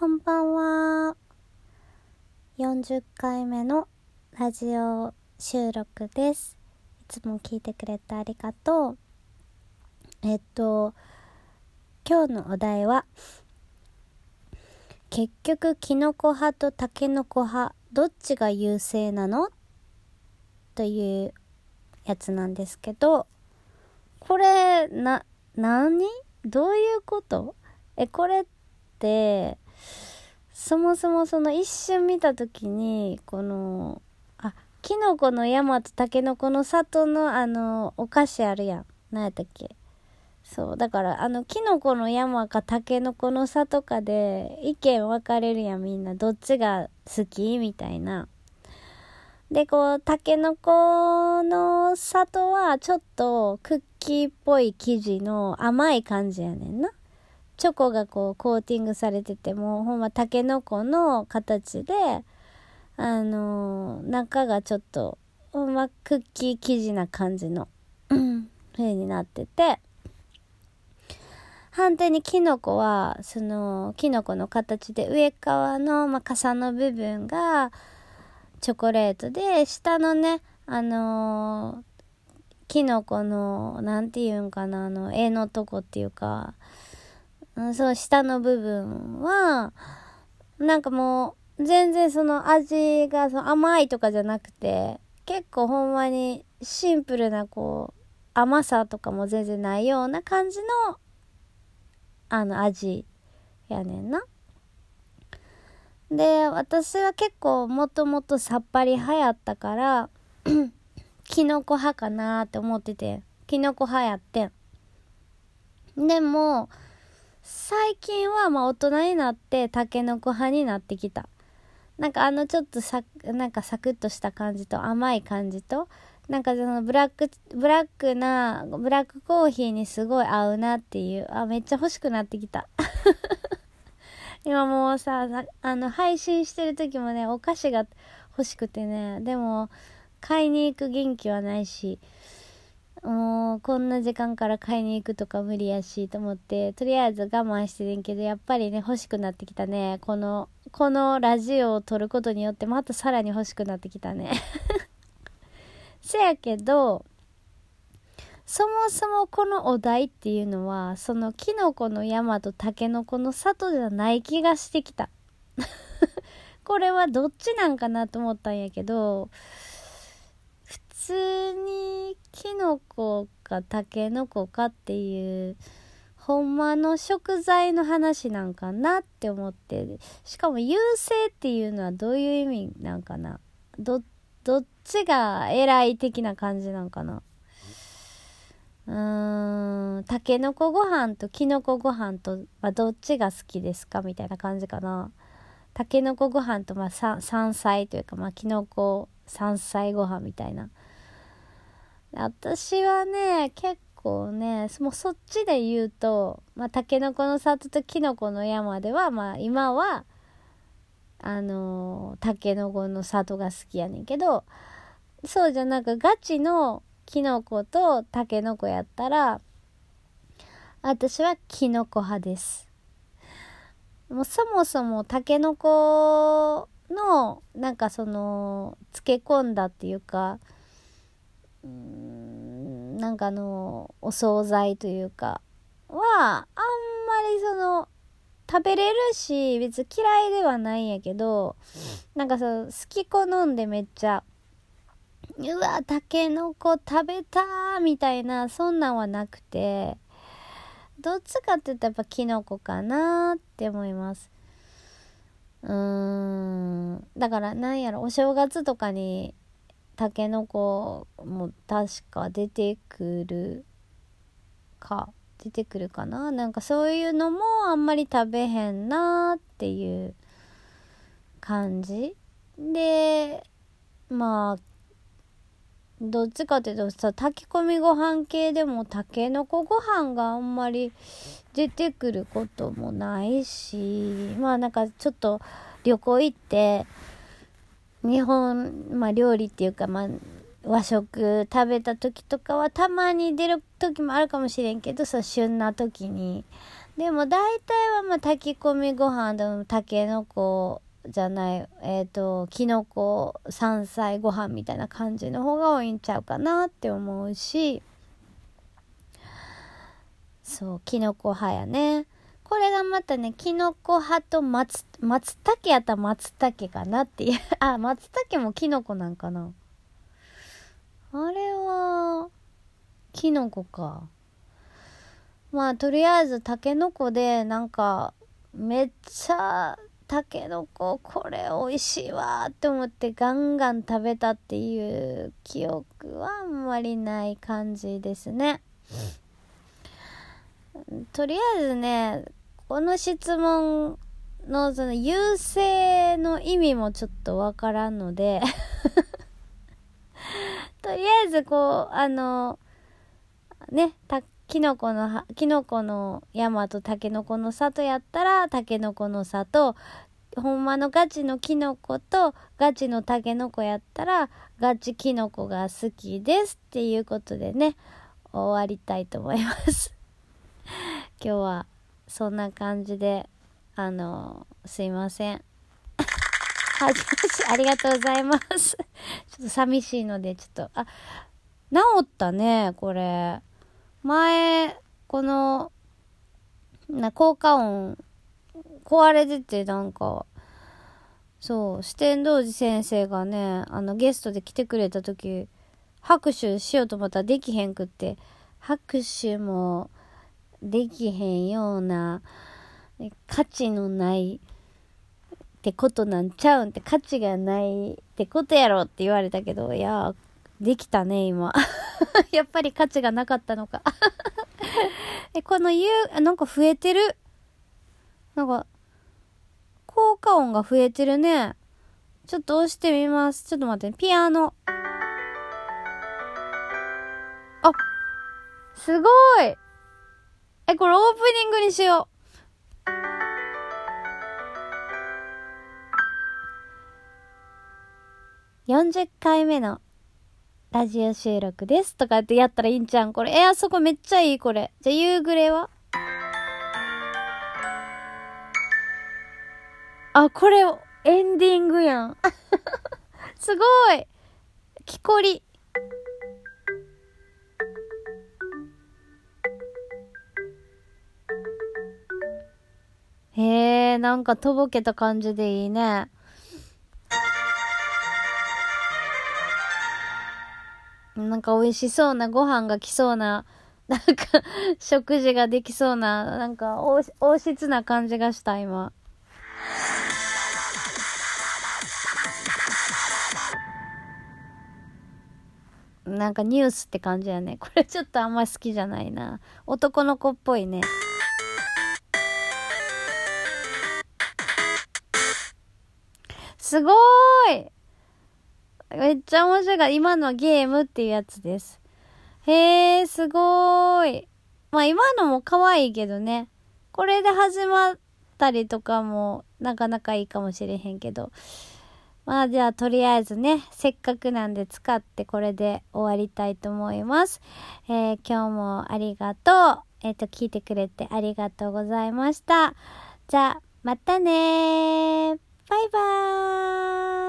こんばんは。40回目のラジオ収録です。いつも聞いてくれてありがとう。えっと、今日のお題は、結局キノコ派とタケノコ派、どっちが優勢なの？というやつなんですけど、これ、な、何？どういうこと？え、これって、そもそもその一瞬見た時に、この、あ、キノコの山とタケノコの里のあの、お菓子あるやん。何やったっけ？そう。だから、あの、キノコの山かタケノコの里かで、意見分かれるやん、みんな。どっちが好き？みたいな。で、こう、タケノコの里は、ちょっとクッキーっぽい生地の甘い感じやねんな。チョコがこうコーティングされててもほんまタケノコの形であのー中がちょっとほんまクッキー生地な感じの風になってて反対にキノコはそのキノコの形で上側の、まあ、傘の部分がチョコレートで下のねあのーキノコのなんていうんかなあの絵のとこっていうかうんそう、下の部分は、なんかもう、全然その味がその甘いとかじゃなくて、結構ほんまにシンプルなこう、甘さとかも全然ないような感じの、あの味やねんな。で、私は結構もともとさっぱり派やったから、キノコ派かなって思ってて、キノコ派やってん。でも、最近はまあ大人になってタケノコ派になってきた。なんかあのちょっとさ、なんかサクッとした感じと甘い感じと、なんかそのブラック、ブラックな、ブラックコーヒーにすごい合うなっていう、あ、めっちゃ欲しくなってきた。今もうさ、あの配信してる時もね、お菓子が欲しくてね、でも買いに行く元気はないし、もうこんな時間から買いに行くとか無理やしと思ってとりあえず我慢してるんけどやっぱりね欲しくなってきたね。このこのラジオを撮ることによってまたさらに欲しくなってきたね。せやけどそもそもこのお題っていうのはそのキノコの山とタケノコの里じゃない気がしてきた。これはどっちなんかなと思ったんやけど通にキノコかタケノコかっていうほんまの食材の話なんかなって思ってしかも優勢っていうのはどういう意味なんかな？どどっちが偉い的な感じなんかな？うーんタケノコご飯とキノコご飯と、まあ、どっちが好きですか？みたいな感じかな。タケノコご飯と、まあ、山菜というか、まあ、キノコ山菜ご飯みたいな。私はね結構ねもうそっちで言うとまあタケノコの里とキノコの山ではまあ今はあのー、タケノコの里が好きやねんけどそうじゃなくガチのキノコとタケノコやったら私はキノコ派です。もうそもそもタケノコのなんかその漬け込んだっていうかうんなんかあのお惣菜というかはあんまりその食べれるし別に嫌いではないんやけどなんかそう好き好んでめっちゃうわたけのこ食べたみたいなそんなんはなくてどっちかって言ったらやっぱキノコかなって思います。うーんだからなんやろお正月とかにたけのこも確か出てくるか出てくるかな？なんかそういうのもあんまり食べへんなっていう感じ。でまあどっちかっていうとさ炊き込みご飯系でもたけのこご飯があんまり出てくることもないしまあなんかちょっと旅行行って日本、まあ、料理っていうか、まあ、和食食べた時とかはたまに出る時もあるかもしれんけどそう旬な時に。でも大体はまあ炊き込みご飯でもたけのこじゃないえっ、ー、ときのこ山菜ご飯みたいな感じの方が多いんちゃうかなって思うし。そうきのこ派やね。これがまたねきのこ派と松松茸やったら松茸かなっていう。あ松茸もきのこなんかな。あれはきのこか。まあとりあえずたけのこでなんかめっちゃたけのここれ美味しいわって思ってガンガン食べたっていう記憶はあんまりない感じですね。とりあえずねこの質問のその優勢の意味もちょっとわからんので とりあえずこうあのねたきのこのきのこの山とたけのこの里やったらたけのこの里ほんまのガチのきのことガチのたけのこやったらガチきのこが好きですっていうことでね終わりたいと思います。今日はそんな感じであのすいません。はい。ありがとうございます。ちょっと寂しいのでちょっとあ治ったねこれ。前、この、な、効果音、壊れてて、なんか、そう、四天王寺先生がね、あの、ゲストで来てくれた時、拍手しようと思ったらできへんくって、拍手もできへんような、価値のないってことなんちゃうんって価値がないってことやろって言われたけど、いや、できたね、今。やっぱり価値がなかったのか え、この U、なんか増えてる？なんか、効果音が増えてるね。ちょっと押してみます。ちょっと待って、ピアノ。あ、すごいえ、これオープニングにしよう。40回目のラジオ収録ですとかってやったらいいんちゃんこれ。え、あそこめっちゃいいこれ。じゃ、夕暮れは？あ、これ、エンディングやん。すごい木こり。なんかとぼけた感じでいいね。なんか美味しそうなご飯が来そうな、なんか食事ができそうな、なんか王室な感じがした、今。なんかニュースって感じやね。これちょっとあんま好きじゃないな。男の子っぽいね。すごーいめっちゃ面白い。今のゲームっていうやつです。へえ、すごーい。まあ今のも可愛いけどね。これで始まったりとかもなかなかいいかもしれへんけど。まあじゃあとりあえずね、せっかくなんで使ってこれで終わりたいと思います。えー、今日もありがとう。えっ、ー、と、聞いてくれてありがとうございました。じゃあ、またねバイバーイ。